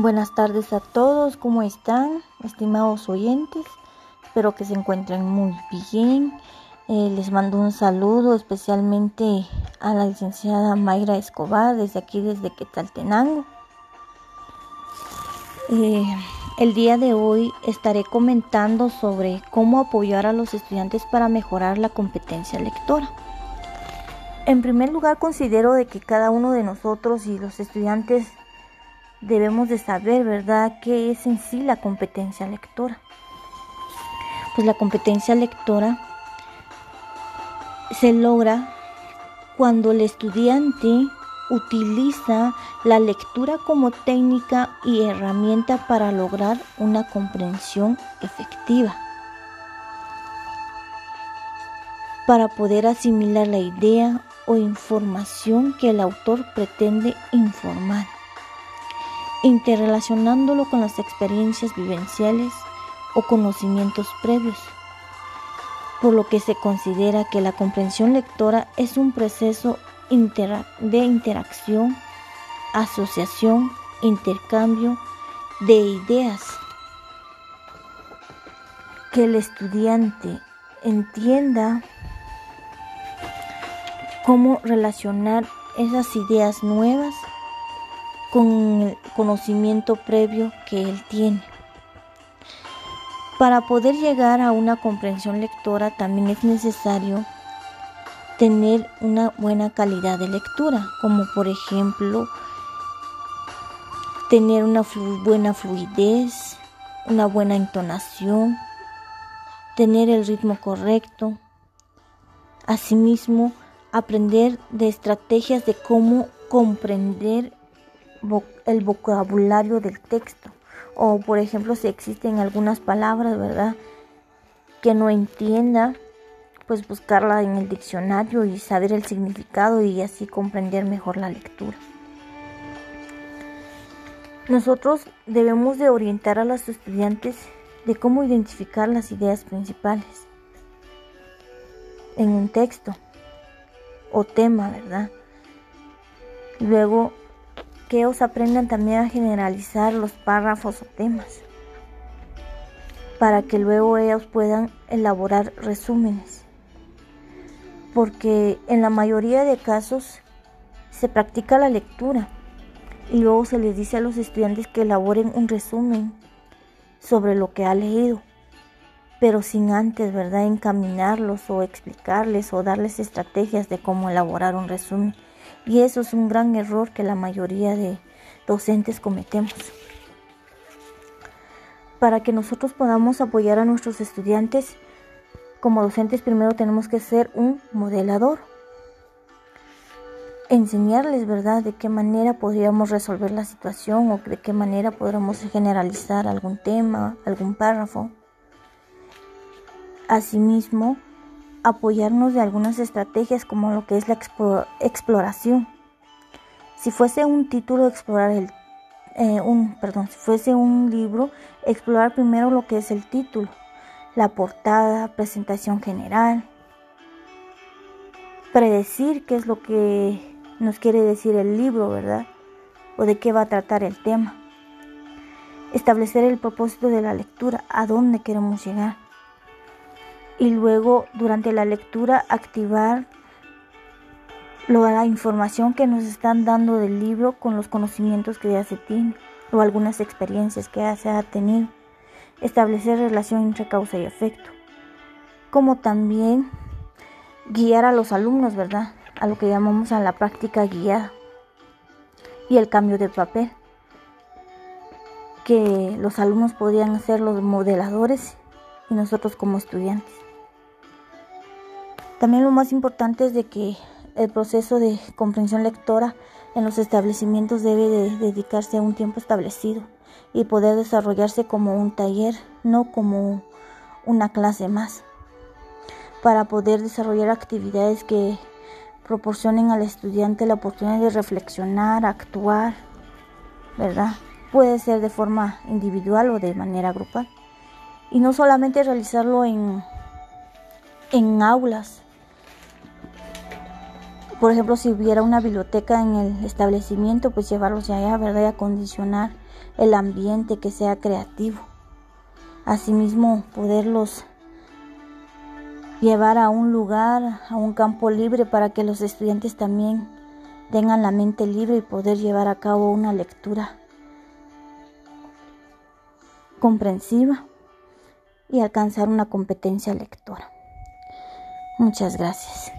Buenas tardes a todos, ¿cómo están, estimados oyentes? Espero que se encuentren muy bien. Eh, les mando un saludo especialmente a la licenciada Mayra Escobar desde aquí, desde Quetzaltenango. Eh, el día de hoy estaré comentando sobre cómo apoyar a los estudiantes para mejorar la competencia lectora. En primer lugar, considero de que cada uno de nosotros y los estudiantes debemos de saber, ¿verdad?, qué es en sí la competencia lectora. Pues la competencia lectora se logra cuando el estudiante utiliza la lectura como técnica y herramienta para lograr una comprensión efectiva. Para poder asimilar la idea o información que el autor pretende informar interrelacionándolo con las experiencias vivenciales o conocimientos previos, por lo que se considera que la comprensión lectora es un proceso de interacción, asociación, intercambio de ideas que el estudiante entienda cómo relacionar esas ideas nuevas con el conocimiento previo que él tiene. Para poder llegar a una comprensión lectora también es necesario tener una buena calidad de lectura, como por ejemplo tener una buena fluidez, una buena entonación, tener el ritmo correcto. Asimismo, aprender de estrategias de cómo comprender el vocabulario del texto. O por ejemplo, si existen algunas palabras, ¿verdad? Que no entienda, pues buscarla en el diccionario y saber el significado y así comprender mejor la lectura. Nosotros debemos de orientar a los estudiantes de cómo identificar las ideas principales en un texto o tema, ¿verdad? Luego que ellos aprendan también a generalizar los párrafos o temas para que luego ellos puedan elaborar resúmenes. Porque en la mayoría de casos se practica la lectura y luego se les dice a los estudiantes que elaboren un resumen sobre lo que ha leído, pero sin antes, ¿verdad?, encaminarlos o explicarles o darles estrategias de cómo elaborar un resumen. Y eso es un gran error que la mayoría de docentes cometemos. Para que nosotros podamos apoyar a nuestros estudiantes, como docentes primero tenemos que ser un modelador. Enseñarles, ¿verdad?, de qué manera podríamos resolver la situación o de qué manera podríamos generalizar algún tema, algún párrafo. Asimismo, apoyarnos de algunas estrategias como lo que es la exploración. Si fuese un título, explorar el eh, un, perdón, si fuese un libro, explorar primero lo que es el título, la portada, presentación general, predecir qué es lo que nos quiere decir el libro, ¿verdad? O de qué va a tratar el tema. Establecer el propósito de la lectura, a dónde queremos llegar y luego durante la lectura activar la información que nos están dando del libro con los conocimientos que ya se tiene o algunas experiencias que ya se ha tenido. Establecer relación entre causa y efecto. Como también guiar a los alumnos, ¿verdad? A lo que llamamos a la práctica guiada. Y el cambio de papel. Que los alumnos podrían ser los modeladores y nosotros como estudiantes. También lo más importante es de que el proceso de comprensión lectora en los establecimientos debe de dedicarse a un tiempo establecido y poder desarrollarse como un taller, no como una clase más, para poder desarrollar actividades que proporcionen al estudiante la oportunidad de reflexionar, actuar, ¿verdad? Puede ser de forma individual o de manera grupal. Y no solamente realizarlo en, en aulas, por ejemplo, si hubiera una biblioteca en el establecimiento, pues llevarlos allá, ¿verdad? Y acondicionar el ambiente que sea creativo. Asimismo, poderlos llevar a un lugar, a un campo libre para que los estudiantes también tengan la mente libre y poder llevar a cabo una lectura comprensiva y alcanzar una competencia lectora. Muchas gracias.